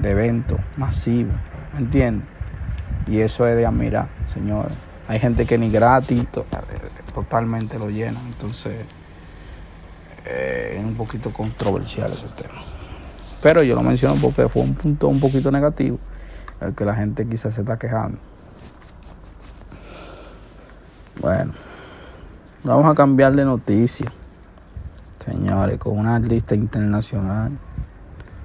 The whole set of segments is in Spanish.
De evento masivo, ¿me entiendes? Y eso es de admirar, señores. Hay gente que ni gratis to- totalmente lo llena, entonces eh, es un poquito controversial ese tema. Pero yo lo menciono porque fue un punto un poquito negativo, el que la gente quizás se está quejando. Bueno, vamos a cambiar de noticia, señores, con una lista internacional.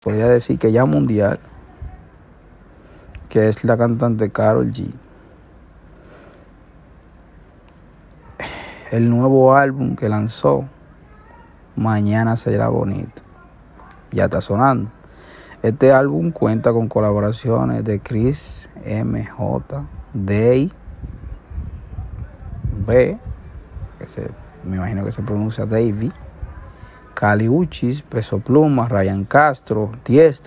Podría decir que ya mundial, que es la cantante Carol G. El nuevo álbum que lanzó, Mañana será bonito. Ya está sonando. Este álbum cuenta con colaboraciones de Chris MJ, Day, B, que se, me imagino que se pronuncia Davey, Cali Uchis, Peso Pluma, Ryan Castro, Tiesto.